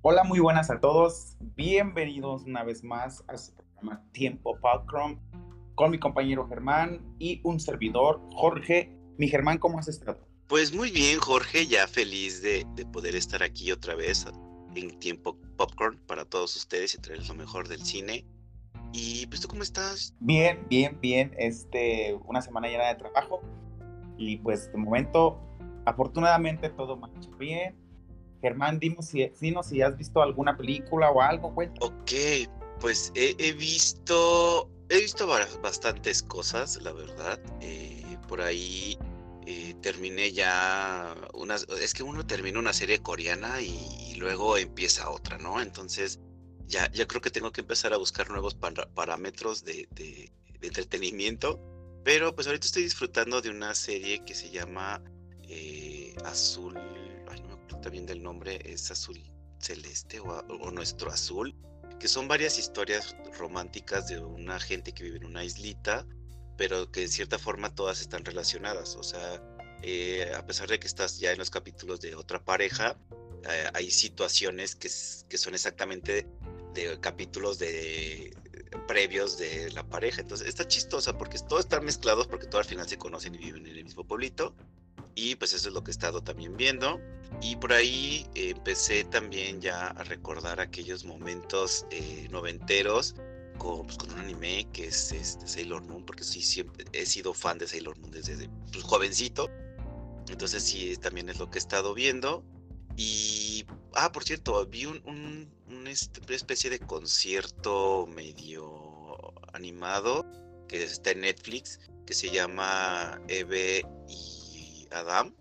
Hola, muy buenas a todos. Bienvenidos una vez más a su programa Tiempo Popcorn con mi compañero Germán y un servidor, Jorge. Mi Germán, ¿cómo has estado? Pues muy bien, Jorge, ya feliz de, poder estar aquí otra vez en Tiempo Popcorn para todos ustedes y traerles lo mejor del cine. Y pues tú cómo estás? Bien, bien, bien. Este, una semana llena de trabajo y pues de momento, afortunadamente todo marcha bien Germán, dime si, si has visto alguna película o algo, cuenta. Ok, pues he, visto, he visto bastantes cosas, la verdad. Eh, por ahí eh, terminé ya unas, es que uno termina una serie coreana y, luego empieza otra, ¿no? Entonces ya, ya creo que tengo que empezar a buscar nuevos parámetros de, de, entretenimiento. Pero pues ahorita estoy disfrutando de una serie que se llama eh, Azul también del nombre, es Azul Celeste o, Nuestro Azul, que son varias historias románticas de una gente que vive en una islita, pero que de cierta forma todas están relacionadas. O sea, eh, a pesar de que estás ya en los capítulos de otra pareja, eh, hay situaciones que, que son exactamente de capítulos de previos de la pareja. Entonces está chistosa porque todos están mezclados porque todos al final se conocen y viven en el mismo pueblito. Y pues eso es lo que he estado también viendo. Y por ahí empecé también ya a recordar aquellos momentos eh, noventeros con, pues, con, un anime que es este, Sailor Moon, porque sí, siempre he sido fan de Sailor Moon desde pues, jovencito. Entonces sí, también es lo que he estado viendo. Y, ah, por cierto, vi un, este, una especie de concierto medio animado que está en Netflix, que se llama Eve y Adam,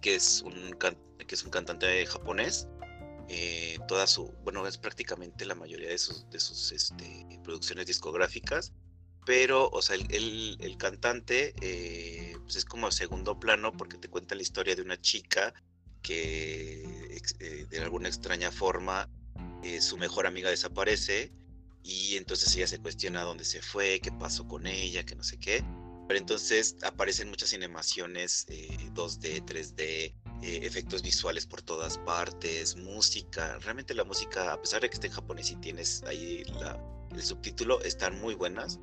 que es un, que es un cantante japonés. Eh, toda su, bueno, es prácticamente la mayoría de sus, de sus este, producciones discográficas, pero, o sea, el, el, cantante eh, pues es como segundo plano porque te cuenta la historia de una chica que eh, de alguna extraña forma su mejor amiga desaparece y entonces ella se cuestiona dónde se fue, qué pasó con ella, que no sé qué. Pero entonces aparecen muchas animaciones 2D, eh, 3D, eh, efectos visuales por todas partes, música. Realmente la música, a pesar de que esté en japonés y tienes ahí el subtítulo, están muy buenas.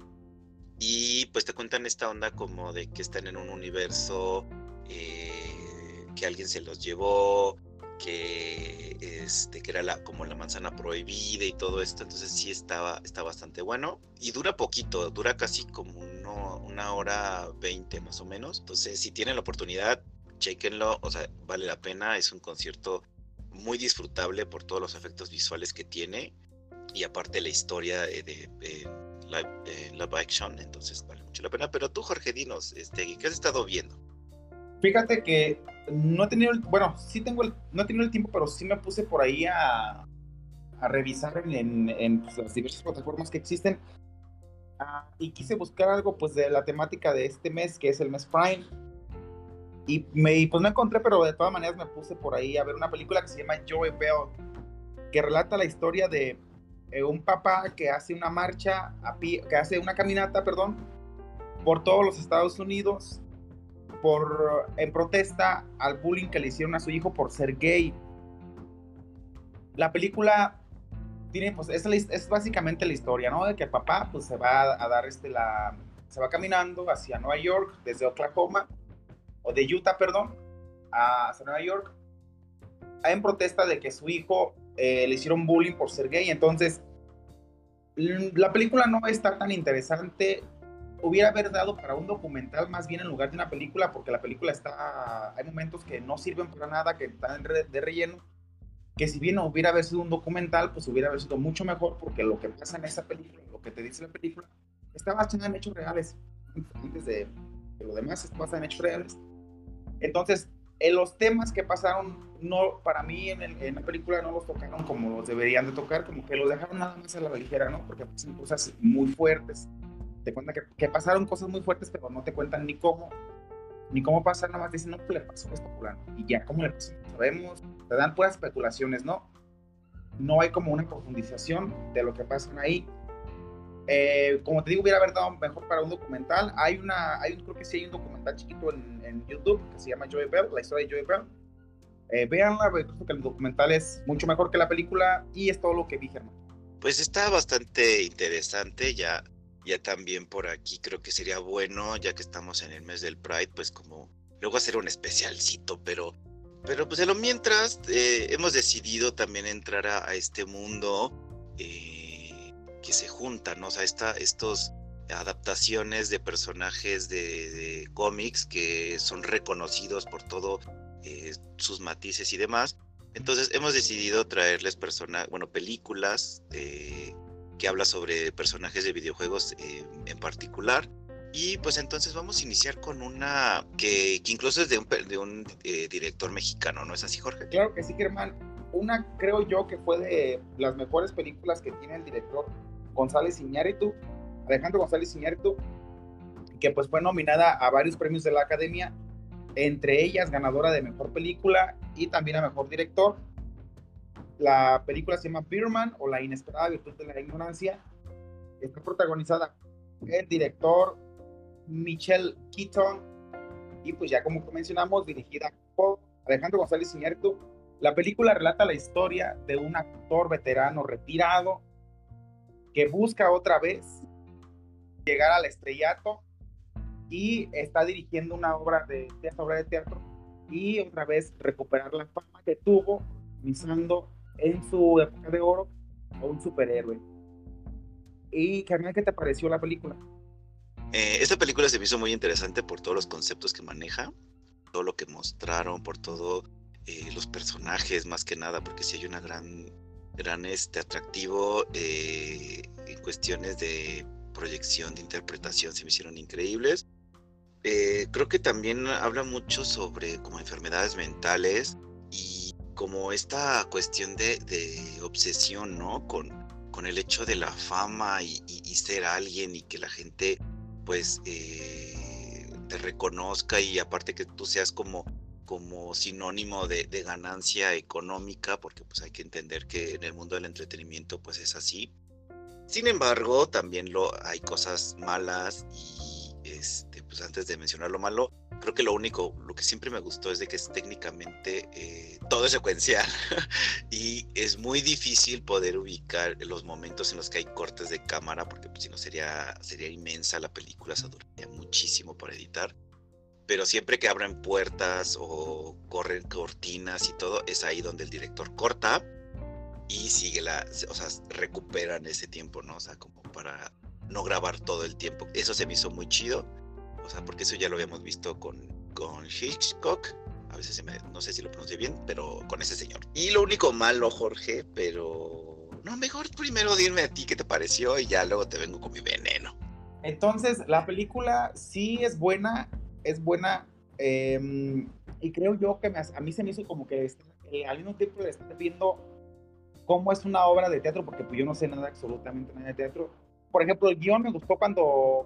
Y pues te cuentan esta onda como de que están en un universo eh, que alguien se los llevó, que, este, que era la, como la manzana prohibida y todo esto, entonces sí estaba, está bastante bueno y dura poquito, dura casi como una hora veinte más o menos, entonces si tienen la oportunidad, chequenlo, o sea, vale la pena, es un concierto muy disfrutable por todos los efectos visuales que tiene y aparte la historia de, de, live, action, entonces vale mucho la pena, pero tú Jorge, dinos, este, ¿qué has estado viendo? Fíjate que no he tenido, bueno, sí tengo el, no he tenido el tiempo, pero sí me puse por ahí a, a revisar en, en, pues, las diversas plataformas que existen ah, y quise buscar algo pues de la temática de este mes, que es el mes Prime. Y me, pues no encontré, pero de todas maneras me puse por ahí a ver una película que se llama Joey Bell, que relata la historia de eh, un papá que hace una marcha, a pie, que hace una caminata, perdón, por todos los Estados Unidos por, en protesta al bullying que le hicieron a su hijo por ser gay. La película tiene, pues, es, es básicamente la historia, ¿no? De que papá, pues, se va a dar este, la, se va caminando hacia Nueva York, desde Oklahoma, o de Utah, perdón, hacia Nueva York, en protesta de que su hijo eh, le hicieron bullying por ser gay. Entonces, la película no está tan interesante hubiera haber dado para un documental más bien en lugar de una película, porque la película está, hay momentos que no sirven para nada, que están de relleno, que si bien hubiera haber sido un documental, pues hubiera haber sido mucho mejor, porque lo que pasa en esa película, lo que te dice la película, está basado en hechos reales, antes de, lo demás está basado en hechos reales. Entonces, en los temas que pasaron, no, para mí en, en, la película no los tocaron como los deberían de tocar, como que los dejaron nada más a la ligera, ¿no? Porque pasan cosas muy fuertes te cuentan que, pasaron cosas muy fuertes, pero no te cuentan ni cómo, ni cómo pasar, nada más dicen, no, pues le pasó esto. Y ya, ¿cómo le pasó? Sabemos, te dan puras especulaciones, ¿no? No hay como una profundización de lo que pasa ahí. Eh, como te digo, hubiera haber dado mejor para un documental. Hay una, hay, creo que sí hay un documental chiquito en, en YouTube que se llama Joy Bell, la historia de Joy Bell. Eh, véanla, creo que el documental es mucho mejor que la película y es todo lo que vi, Germán. Pues está bastante interesante, ya, ya también por aquí creo que sería bueno, ya que estamos en el mes del Pride, pues como luego hacer un especialcito, pero, pero pues de lo mientras eh, hemos decidido también entrar a, este mundo eh, que se juntan, ¿no? o sea, esta, estos adaptaciones de personajes de, cómics que son reconocidos por todo eh, sus matices y demás. Entonces hemos decidido traerles personas, bueno, películas que habla sobre personajes de videojuegos eh, en particular. Y pues entonces vamos a iniciar con una que, incluso es de un, de un director mexicano, ¿no es así, Jorge? Claro que sí, Germán. Una creo yo que fue de las mejores películas que tiene el director González Iñárritu, Alejandro González Iñárritu, que pues fue nominada a varios premios de la Academia, entre ellas ganadora de Mejor Película y también a Mejor Director. La película se llama Beerman o La Inesperada Virtud de la Ignorancia. Está protagonizada el director Michelle Keaton y pues ya como mencionamos, dirigida por Alejandro González Iñárritu. La película relata la historia de un actor veterano retirado que busca otra vez llegar al estrellato y está dirigiendo una obra de teatro, obra de teatro y otra vez recuperar la fama que tuvo pensando en su época de oro a un superhéroe. ¿Y Carmen, qué te pareció la película? Eh, esta película se me hizo muy interesante por todos los conceptos que maneja, todo lo que mostraron, por todo eh, los personajes más que nada, porque sí hay una gran, gran este, atractivo eh, en cuestiones de proyección, de interpretación, se me hicieron increíbles. Eh, creo que también habla mucho sobre como enfermedades mentales y como esta cuestión de, obsesión, ¿no? Con, el hecho de la fama y, ser alguien y que la gente pues eh, te reconozca y aparte que tú seas como como sinónimo de, de, ganancia económica, porque pues hay que entender que en el mundo del entretenimiento pues es así. Sin embargo, también lo, hay cosas malas y este, pues antes de mencionar lo malo, creo que lo único, lo que siempre me gustó es de que es técnicamente eh, todo es secuencial y es muy difícil poder ubicar los momentos en los que hay cortes de cámara, porque pues, si no sería, sería inmensa la película, se duraría muchísimo para editar. Pero siempre que abren puertas o corren cortinas y todo, es ahí donde el director corta y sigue la, o sea, recuperan ese tiempo, ¿no? O sea, como para no grabar todo el tiempo. Eso se me hizo muy chido, o sea, porque eso ya lo habíamos visto con, con Hitchcock. A veces se me, no sé si lo pronuncié bien, pero con ese señor. Y lo único malo, Jorge, pero no, mejor primero dime a ti qué te pareció y ya luego te vengo con mi veneno. Entonces, la película sí es buena, es buena, em, y creo yo que a mí se me hizo como que eh, al mismo tiempo le estoy viendo cómo es una obra de teatro, porque pues yo no sé nada, absolutamente nada de teatro. Por ejemplo, el guion me gustó cuando,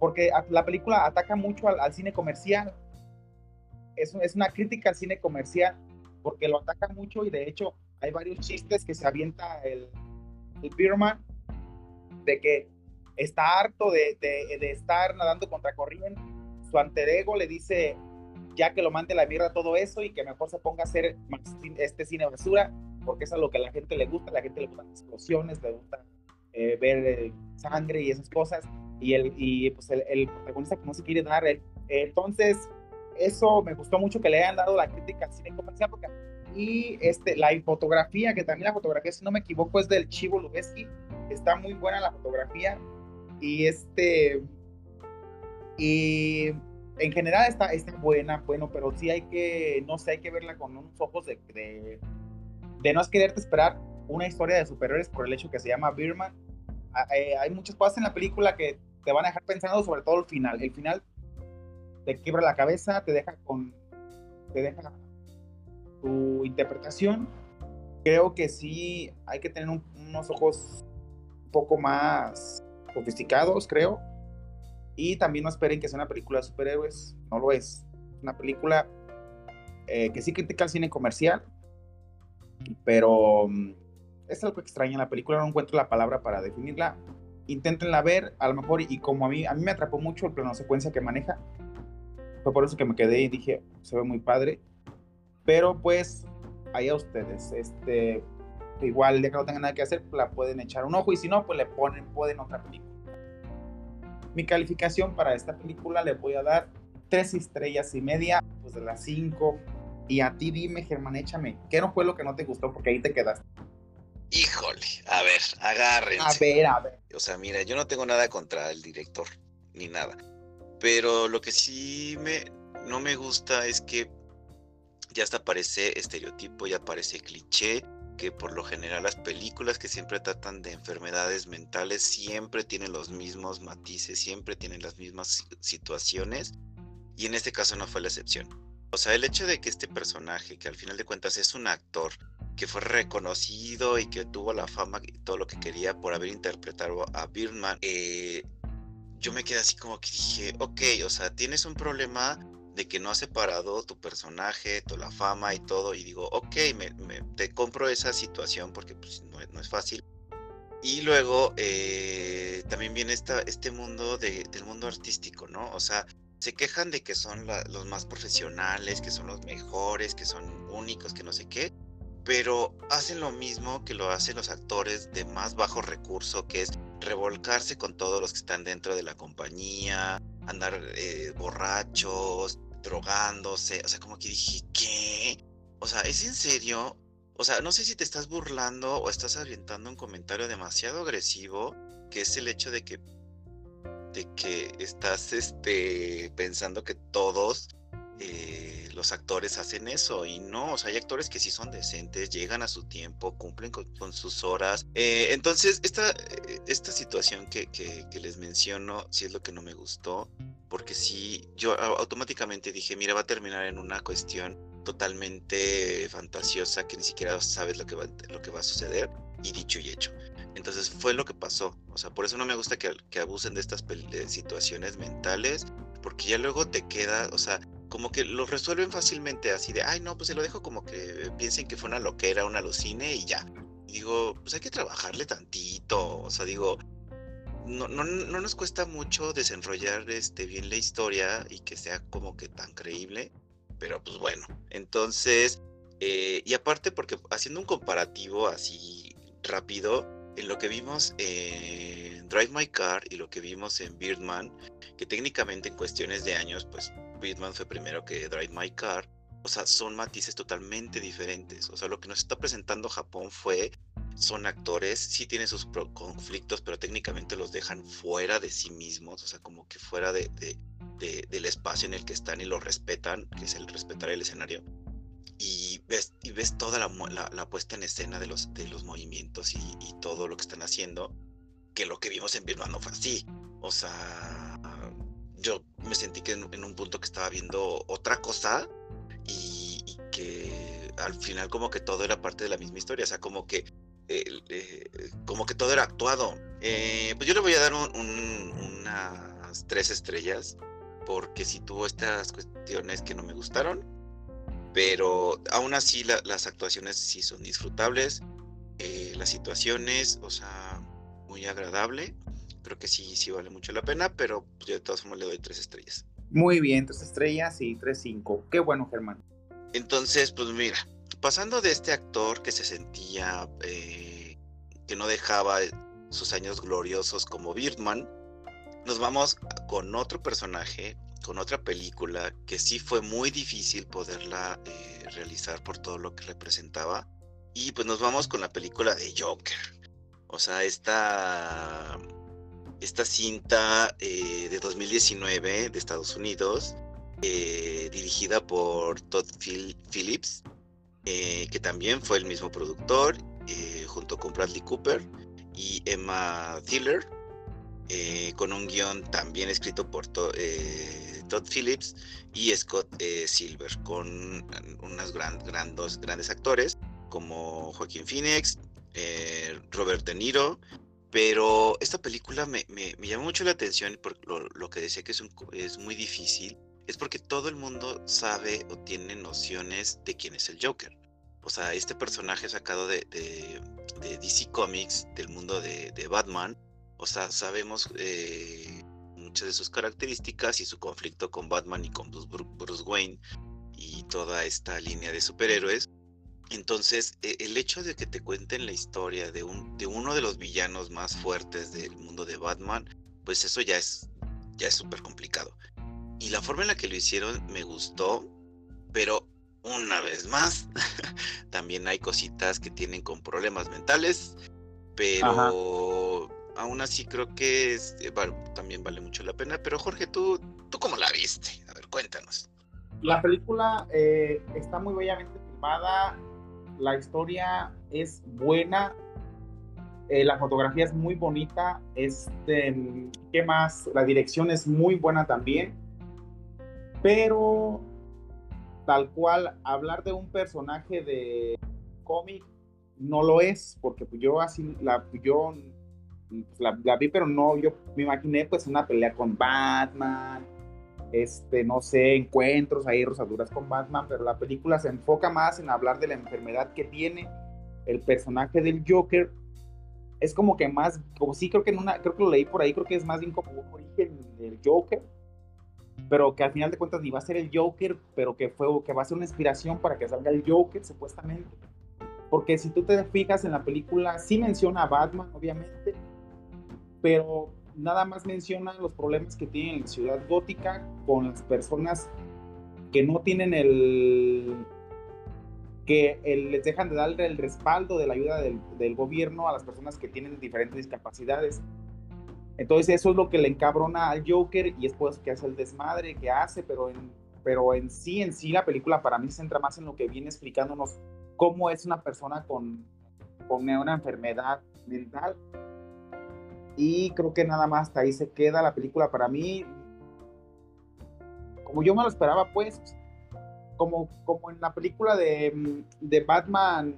porque la película ataca mucho al, cine comercial. Es, es una crítica al cine comercial, porque lo ataca mucho y de hecho hay varios chistes que se avienta el, el Beerman, de que está harto de, de, de estar nadando contra corriente. Su alter ego le dice ya que lo mande la mierda todo eso y que mejor se ponga a hacer este cine basura porque es a lo que a la gente le gusta, a la gente le gustan explosiones, le gusta eh, ver eh, sangre y esas cosas, y, el, y pues el, el, protagonista que no se quiere dar, él. entonces eso me gustó mucho que le hayan dado la crítica al cine comercial, porque, y este, la fotografía, que también la fotografía, si no me equivoco, es del Chivo Lubeski, está muy buena la fotografía, y este, y en general está, está buena, bueno, pero sí hay que, no sé, hay que verla con unos ojos de, de de no es quererte esperar una historia de superhéroes por el hecho que se llama Birman. Ah, eh, hay muchas cosas en la película que te van a dejar pensando, sobre todo el final. El final te quiebra la cabeza, te deja con. te deja tu interpretación. Creo que sí hay que tener unos ojos un poco más sofisticados, creo. Y también no esperen que sea una película de superhéroes, no lo es. Una película eh, que sí critica el cine comercial, pero mm, es algo extraño en la película, no encuentro la palabra para definirla. Inténtenla ver, a lo mejor, y como a mí, a mí me atrapó mucho el plano secuencia que maneja, fue por eso que me quedé y dije, se ve muy padre. Pero pues, ahí a ustedes. Este, igual, día que no tengan nada que hacer, la pueden echar un ojo y si no, pues le ponen, pueden otra película. Mi calificación para esta película le voy a dar tres estrellas y media, pues de las cinco. Y a ti dime, Germán, échame, ¿qué no fue lo que no te gustó? Porque ahí te quedaste. Híjole, a ver, agárrense. A ver, a ver. O sea, mira, yo no tengo nada contra el director, ni nada. Pero lo que sí me, no me gusta es que ya hasta parece estereotipo, ya parece cliché, que por lo general las películas que siempre tratan de enfermedades mentales siempre tienen los mismos matices, siempre tienen las mismas situaciones y en este caso no fue la excepción. O sea, el hecho de que este personaje, que al final de cuentas es un actor que fue reconocido y que tuvo la fama y todo lo que quería por haber interpretado a Birdman, eh, yo me quedé así como que dije, ok, o sea, tienes un problema de que no has separado tu personaje, toda la fama y todo, y digo, ok, me, te compro esa situación porque pues, no, es fácil. Y luego eh, también viene esta, este mundo de, del mundo artístico, ¿no? O sea, se quejan de que son los más profesionales, que son los mejores, que son únicos, que no sé qué, pero hacen lo mismo que lo hacen los actores de más bajo recurso, que es revolcarse con todos los que están dentro de la compañía, andar eh, borrachos, drogándose, o sea, como que dije, ¿qué? O sea, ¿es en serio? O sea, no sé si te estás burlando o estás orientando un comentario demasiado agresivo, que es el hecho de que de que estás este pensando que todos eh, los actores hacen eso y no, o sea, hay actores que sí son decentes, llegan a su tiempo, cumplen con, sus horas. Eh, entonces, esta, eh, esta situación que, que, les menciono, sí es lo que no me gustó, porque sí, yo automáticamente dije, mira, va a terminar en una cuestión totalmente fantasiosa que ni siquiera sabes lo que va, lo que va a suceder y dicho y hecho. Entonces fue lo que pasó. O sea, por eso no me gusta que, que abusen de estas situaciones mentales, porque ya luego te queda, o sea, como que lo resuelven fácilmente así de, ay, no, pues se lo dejo como que piensen que fue una loquera, una alucine y ya. Digo, pues hay que trabajarle tantito, o sea, digo, no, no, no nos cuesta mucho desenrollar este, bien la historia y que sea como que tan creíble, pero pues bueno, entonces, eh, y aparte porque haciendo un comparativo así rápido, en lo que vimos en Drive My Car y lo que vimos en Birdman, que técnicamente en cuestiones de años, pues Birdman fue primero que Drive My Car, o sea, son matices totalmente diferentes. O sea, lo que nos está presentando Japón fue, son actores, sí tienen sus conflictos, pero técnicamente los dejan fuera de sí mismos, o sea, como que fuera de, del espacio en el que están y lo respetan, que es el respetar el escenario y ves, y ves toda la, puesta en escena de los, de los movimientos y, todo lo que están haciendo, que lo que vimos en Birman no fue así. O sea, yo me sentí que en, un punto que estaba viendo otra cosa y, que al final como que todo era parte de la misma historia, o sea, como que, eh, como que todo era actuado. Eh, pues yo le voy a dar unas tres estrellas porque si tuvo estas cuestiones que no me gustaron pero aún así las actuaciones sí son disfrutables, eh, las situaciones, o sea, muy agradable, creo que sí, sí vale mucho la pena, pero yo de todas formas le doy tres estrellas. Muy bien, tres estrellas y tres cinco, qué bueno Germán. Entonces, pues mira, pasando de este actor que se sentía, eh, que no dejaba sus años gloriosos como Birdman, nos vamos con otro personaje con otra película que sí fue muy difícil poderla eh, realizar por todo lo que representaba. Y pues nos vamos con la película de Joker. O sea, esta, esta cinta eh, de 2019 de Estados Unidos, eh, dirigida por Todd Phillips, que también fue el mismo productor, junto con Bradley Cooper y Emma Thiller, con un guion también escrito por Todd Phillips y Scott eh, Silver, con unos grandes actores como Joaquín Phoenix, eh, Robert De Niro, pero esta película me, me, llamó mucho la atención por lo, que decía que es, es muy difícil, es porque todo el mundo sabe o tiene nociones de quién es el Joker. O sea, este personaje sacado de, de, DC Comics, del mundo de, Batman, o sea, sabemos eh, muchas de sus características y su conflicto con Batman y con Bruce Wayne y toda esta línea de superhéroes. Entonces, e, el hecho de que te cuenten la historia de, un, de uno de los villanos más fuertes del mundo de Batman, pues eso ya es ya es súper complicado. Y la forma en la que lo hicieron me gustó, pero una vez más, también hay cositas que tienen con problemas mentales, pero aún así creo que eh, también vale mucho la pena. Pero Jorge, ¿tú, ¿tú cómo la viste? A ver, cuéntanos. La película eh, está muy bellamente filmada, la historia es buena, eh, la fotografía es muy bonita, este, ¿qué más? La dirección es muy buena también, pero tal cual hablar de un personaje de cómic no lo es, porque yo así la yo la, vi, pero no, yo me imaginé pues una pelea con Batman, este, no sé, encuentros ahí, rosaduras con Batman, pero la película se enfoca más en hablar de la enfermedad que tiene el personaje del Joker. Es como que más, como sí, creo que en una, creo que lo leí por ahí, creo que es más bien como un origen del Joker, pero que al final de cuentas ni va a ser el Joker, pero que fue, que va a ser una inspiración para que salga el Joker, supuestamente. Porque si tú te fijas en la película, sí menciona a Batman, obviamente, pero nada más menciona los problemas que tiene en la ciudad gótica con las personas que no tienen el que les dejan de darle el respaldo de la ayuda del, del, gobierno a las personas que tienen diferentes discapacidades. Entonces eso es lo que le encabrona al Joker y es por eso que hace el desmadre que hace, pero en, pero en sí, en sí la película para mí se centra más en lo que viene explicándonos cómo es una persona con, con una enfermedad mental y creo que nada más hasta ahí se queda la película para mí. Como yo me lo esperaba, pues, como, como en la película de, de Batman,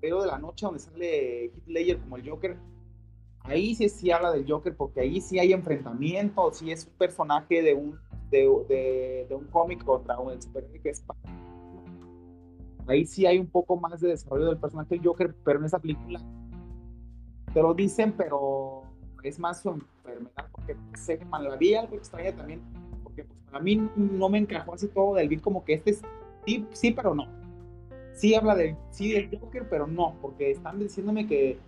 pero de la noche, donde sale Heath Ledger como el Joker, ahí sí, sí habla del Joker, porque ahí sí hay enfrentamiento, sí es un personaje de un, de, de, un cómic contra un superhéroe que es Ahí sí hay un poco más de desarrollo del personaje del Joker, pero en esa película te lo dicen, pero es más su enfermedad, porque la vi algo extraña también, porque pues, para mí no me encajó así todo del beat, como que este es sí, sí, pero no. Sí habla del, sí del Joker, pero no, porque están diciéndome que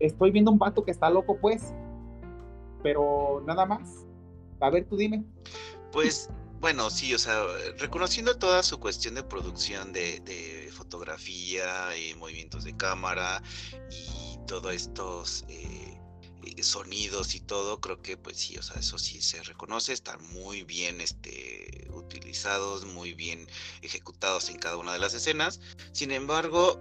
estoy viendo un vato que está loco, pues, pero nada más. A ver, tú dime. Pues, bueno, sí, o sea, reconociendo toda su cuestión de producción de, de fotografía, y movimientos de cámara y todos estos eh, sonidos y todo, creo que pues sí, o sea, eso sí se reconoce, están muy bien este, utilizados, muy bien ejecutados en cada una de las escenas. Sin embargo,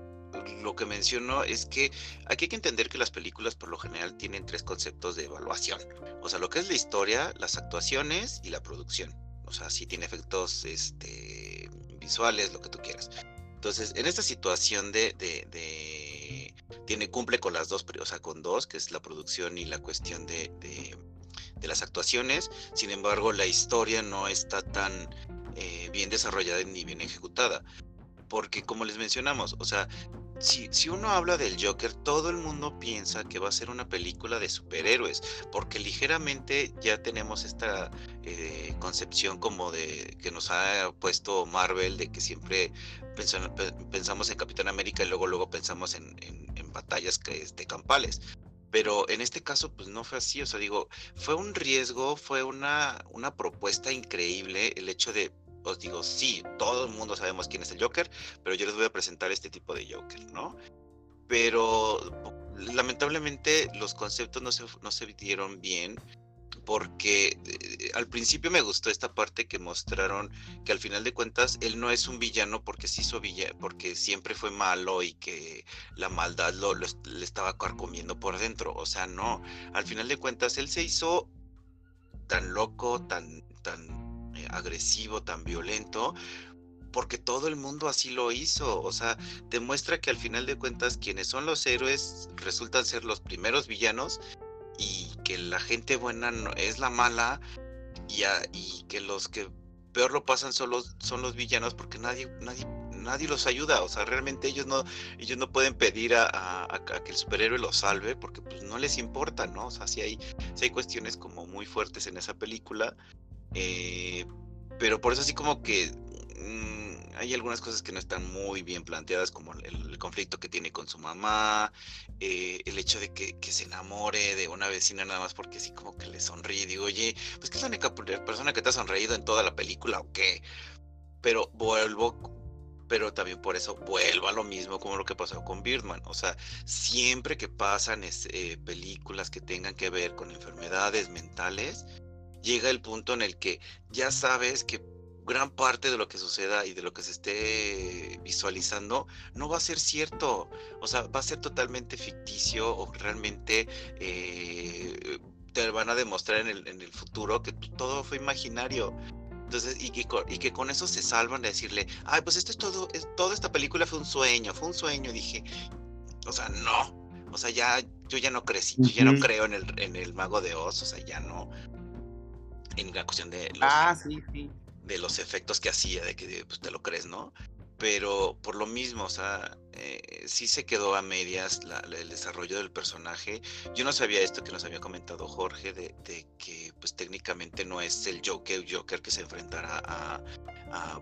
lo que menciono es que aquí hay que entender que las películas por lo general tienen tres conceptos de evaluación. O sea, lo que es la historia, las actuaciones y la producción. O sea, si tiene efectos este, visuales, lo que tú quieras. Entonces, en esta situación de tiene, cumple con las dos, o sea, con dos, que es la producción y la cuestión de, de, las actuaciones. Sin embargo, la historia no está tan eh, bien desarrollada ni bien ejecutada. Porque como les mencionamos, o sea, si, si, uno habla del Joker, todo el mundo piensa que va a ser una película de superhéroes, porque ligeramente ya tenemos esta eh, concepción como de que nos ha puesto Marvel, de que siempre pensamos en Capitán América y luego luego pensamos en, batallas que, este, campales. Pero en este caso, pues no fue así. O sea, digo, fue un riesgo, fue una, una propuesta increíble el hecho de os digo, sí, todo el mundo sabemos quién es el Joker, pero yo les voy a presentar este tipo de Joker, ¿no? Pero lamentablemente los conceptos no se, no se dieron bien porque eh, al principio me gustó esta parte que mostraron que al final de cuentas él no es un villano porque se hizo villano, porque siempre fue malo y que la maldad lo, le estaba carcomiendo por dentro. O sea, no, al final de cuentas él se hizo tan loco, tan, tan agresivo, tan violento, porque todo el mundo así lo hizo. O sea, demuestra que al final de cuentas quienes son los héroes resultan ser los primeros villanos y que la gente buena es la mala y, que los que peor lo pasan son los, son los villanos porque nadie, nadie, nadie los ayuda. O sea, realmente ellos no, ellos no pueden pedir a, que el superhéroe los salve porque pues no les importa, ¿no? O sea, si hay, si hay cuestiones como muy fuertes en esa película eh, pero por eso así como que hay algunas cosas que no están muy bien planteadas, como el, conflicto que tiene con su mamá, eh, el hecho de que, se enamore de una vecina nada más porque así como que le sonríe. Digo, oye, pues que es la única persona que te ha sonreído en toda la película o qué. Pero vuelvo pero también por eso vuelvo a lo mismo como lo que pasó con Birdman. O sea, siempre que pasan eh, películas que tengan que ver con enfermedades mentales, llega el punto en el que ya sabes que gran parte de lo que suceda y de lo que se esté visualizando no va a ser cierto. O sea, va a ser totalmente ficticio o realmente eh, te van a demostrar en el, en el futuro que todo fue imaginario. Entonces, y que, y que con eso se salvan de decirle, ay, pues esto es todo, es, toda esta película fue un sueño, fue un sueño. Dije, o sea, no. O sea, ya, yo ya no crecí, yo ya no creo en el, en el mago de Oz, o sea, ya no. En la cuestión de los, ah, sí, sí. de los efectos que hacía, de que pues, te lo crees, ¿no? pero por lo mismo, o sea, eh, sí se quedó a medias el desarrollo del personaje. Yo no sabía esto que nos había comentado Jorge, de, que pues técnicamente no es el Joker, Joker que se enfrentará a,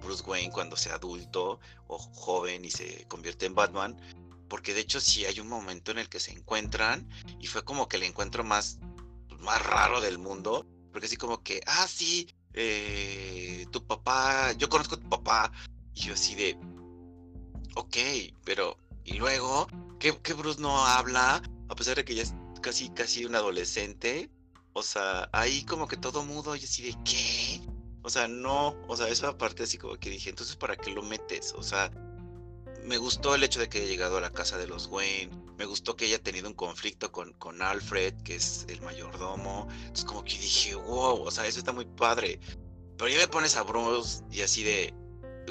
Bruce Wayne cuando sea adulto o joven y se convierte en Batman, porque de hecho sí hay un momento en el que se encuentran y fue como que el encuentro más, más raro del mundo, porque así como que, ah, sí, eh, tu papá, yo conozco a tu papá, y yo así de, ok, pero ¿y luego? ¿Qué, Bruce no habla? A pesar de que ya es casi, casi un adolescente. O sea, ahí como que todo mudo y así de ¿qué? O sea, no, o sea, eso aparte así como que dije, entonces ¿para qué lo metes? O sea, me gustó el hecho de que haya llegado a la casa de los Wayne, me gustó que haya tenido un conflicto con, con Alfred, que es el mayordomo, entonces como que dije, wow, o sea, eso está muy padre. Pero ya me pones a Bruce y así de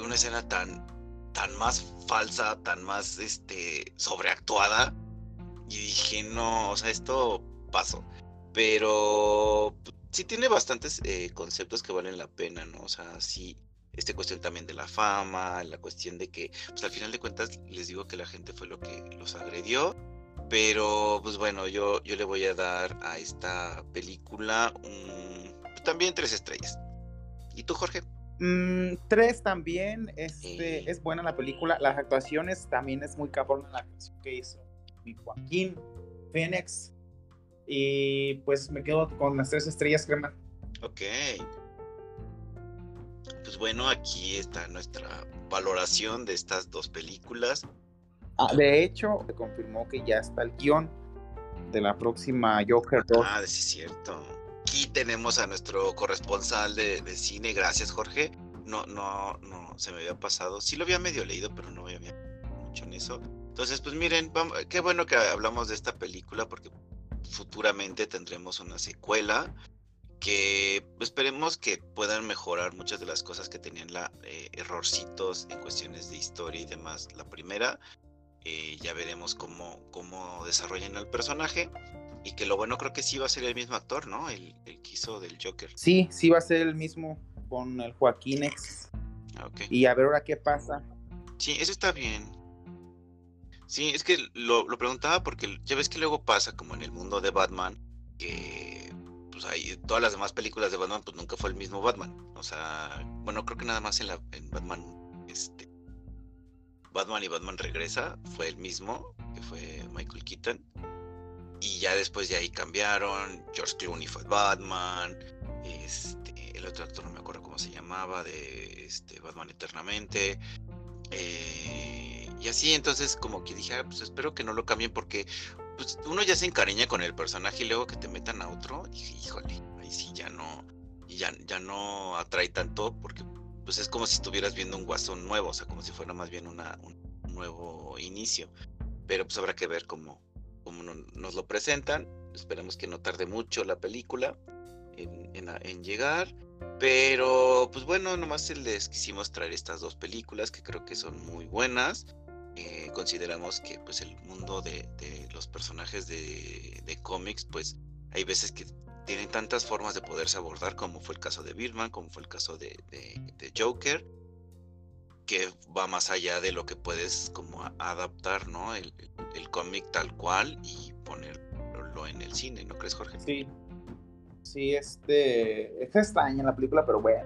una escena tan tan más falsa, tan más este, sobreactuada. Y dije, no, o sea, esto pasó. Pero sí tiene bastantes eh, conceptos que valen la pena, ¿no? O sea, sí, esta cuestión también de la fama, la cuestión de que, pues al final de cuentas, les digo que la gente fue lo que los agredió. Pero, pues bueno, yo, yo le voy a dar a esta película un, también tres estrellas. ¿Y tú, Jorge? Mm, tres también, este, es buena la película, las actuaciones también es muy cabrona la actuación que hizo mi Joaquín Phoenix y pues me quedo con las tres estrellas crema. Ok. Pues bueno, aquí está nuestra valoración de estas dos películas. Ah, de hecho, se confirmó que ya está el guion de la próxima Joker 2. Ah, sí es cierto aquí tenemos a nuestro corresponsal de, cine. Gracias, Jorge. No, no, no, se me había pasado. Sí lo había medio leído, pero no había mucho en eso. Entonces, pues miren, qué bueno que hablamos de esta película porque futuramente tendremos una secuela que esperemos que puedan mejorar muchas de las cosas que tenían la, eh, errorcitos en cuestiones de historia y demás. La primera, eh, ya veremos cómo, cómo desarrollan el personaje. Y que lo bueno creo que sí va a ser el mismo actor, ¿no? El, el que hizo del Joker. Sí, sí va a ser el mismo con el Joaquín X. Ah, okay. Y a ver ahora qué pasa. Sí, eso está bien. Sí, es que lo, lo, preguntaba porque ya ves que luego pasa como en el mundo de Batman, que pues todas las demás películas de Batman, pues nunca fue el mismo Batman. O sea, bueno, creo que nada más en, la, en Batman, este, Batman y Batman regresa, fue el mismo, que fue Michael Keaton y ya después de ahí cambiaron. George Clooney fue Batman. Este, el otro actor no me acuerdo cómo se llamaba, de este, Batman Eternamente. Eh, y así, entonces, como que dije, ah, pues espero que no lo cambien porque pues, uno ya se encariña con el personaje y luego que te metan a otro, dije, híjole, ahí sí ya no, ya, ya no atrae tanto porque pues es como si estuvieras viendo un guasón nuevo, o sea, como si fuera más bien una, un nuevo inicio. Pero pues habrá que ver cómo, como nos lo presentan. Esperemos que no tarde mucho la película en, llegar. Pero, pues bueno, nomás les quisimos traer estas dos películas que creo que son muy buenas. Eh, consideramos que pues el mundo de, los personajes de, cómics, pues hay veces que tienen tantas formas de poderse abordar, como fue el caso de Birman, como fue el caso de, de Joker que va más allá de lo que puedes como adaptar, ¿no? El, cómic tal cual y ponerlo en el cine, ¿no crees, Jorge? Sí. Sí, este. Es extraña la película, pero bueno.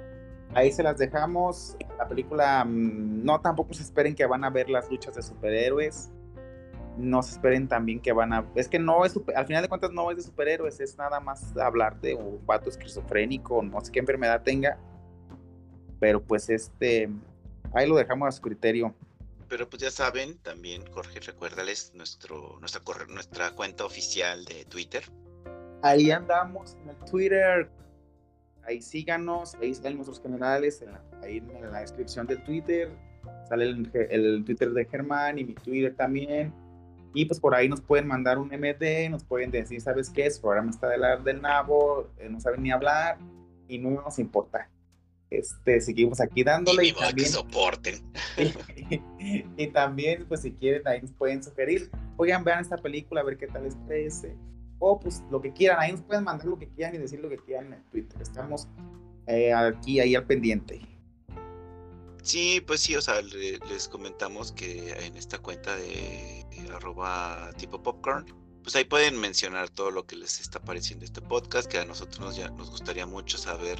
Ahí se las dejamos. La película, mm, no tampoco se esperen que van a ver las luchas de superhéroes. No se esperen también que van a. Es que no es. Al final de cuentas, no es de superhéroes. Es nada más hablar de un vato esquizofrénico, no sé qué enfermedad tenga. Pero pues este. Ahí lo dejamos a su criterio. Pero pues ya saben, también, Jorge, recuérdales nuestro, nuestra, nuestra cuenta oficial de Twitter. Ahí andamos en el Twitter ahí síganos, ahí salen nuestros canales, ahí en la descripción del Twitter, sale el, Twitter de Germán y mi Twitter también. Y pues por ahí nos pueden mandar un MD, nos pueden decir, ¿sabes qué? Su programa está del, del nabo, eh, no saben ni hablar y no nos importa. Este, seguimos aquí dándole. Y, también, que soporten. Y, también, pues si quieren, ahí nos pueden sugerir, oigan, vean esta película, a ver qué tal les parece o pues lo que quieran, ahí nos pueden mandar lo que quieran y decir lo que quieran en Twitter. Estamos eh, aquí, ahí al pendiente. Sí, pues sí, o sea, les comentamos que en esta cuenta de arroba tipo popcorn pues ahí pueden mencionar todo lo que les está pareciendo este podcast, que a nosotros ya nos gustaría mucho saber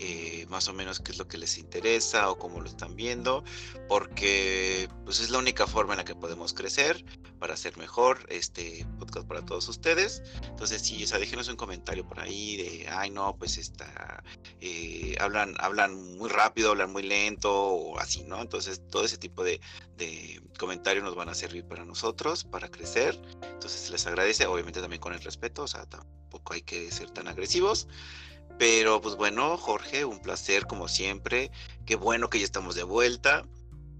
eh, más o menos qué es lo que les interesa o cómo lo están viendo, porque pues es la única forma en la que podemos crecer para hacer mejor este podcast para todos ustedes. Entonces, sí, o sea, déjenos un comentario por ahí de, ay, no, pues está, eh, hablan, hablan muy rápido, hablan muy lento o así, ¿no? Entonces, todo ese tipo de, de comentarios nos van a servir para nosotros, para crecer. Entonces, les agradezco obviamente también con el respeto, o sea, tampoco hay que ser tan agresivos. Pero pues bueno, Jorge, un placer como siempre. Qué bueno que ya estamos de vuelta.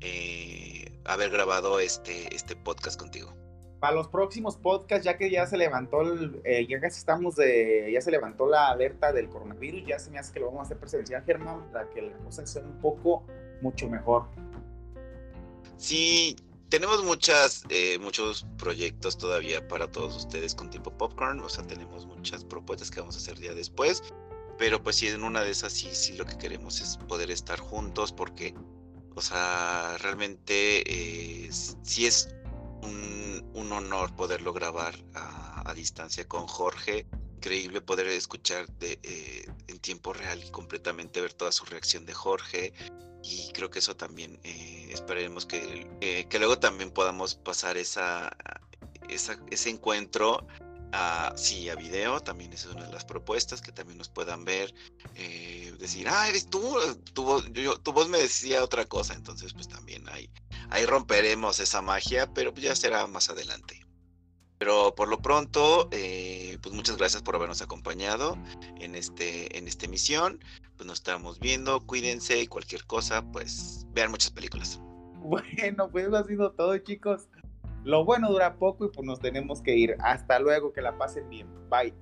Eh, haber grabado este, este podcast contigo. Para los próximos podcasts, ya que ya se levantó, eh, ya casi estamos de, ya se levantó la alerta del coronavirus, ya se me hace que lo vamos a hacer presencial, Germán, para que la cosa sea un poco mucho mejor. Sí, tenemos muchas, eh, muchos proyectos todavía para todos ustedes con Tipo Popcorn, o sea, tenemos muchas propuestas que vamos a hacer día después, pero pues sí, en una de esas sí, sí lo que queremos es poder estar juntos porque, o sea, realmente eh, sí es un, un, honor poderlo grabar a, distancia con Jorge, increíble poder escuchar de, eh, en tiempo real y completamente ver toda su reacción de Jorge, y creo que eso también eh, esperemos que, eh, que luego también podamos pasar esa, ese encuentro a, sí, a video, también esa es una de las propuestas, que también nos puedan ver, eh, decir, ah, eres tú, tu, voz, yo, tu voz me decía otra cosa, entonces pues también ahí, ahí romperemos esa magia, pero ya será más adelante. Pero por lo pronto, eh, pues muchas gracias por habernos acompañado en, este, en esta emisión. Pues nos estamos viendo, cuídense y cualquier cosa, pues vean muchas películas. Bueno, pues eso ha sido todo, chicos. Lo bueno dura poco y pues nos tenemos que ir. Hasta luego, que la pasen bien. Bye.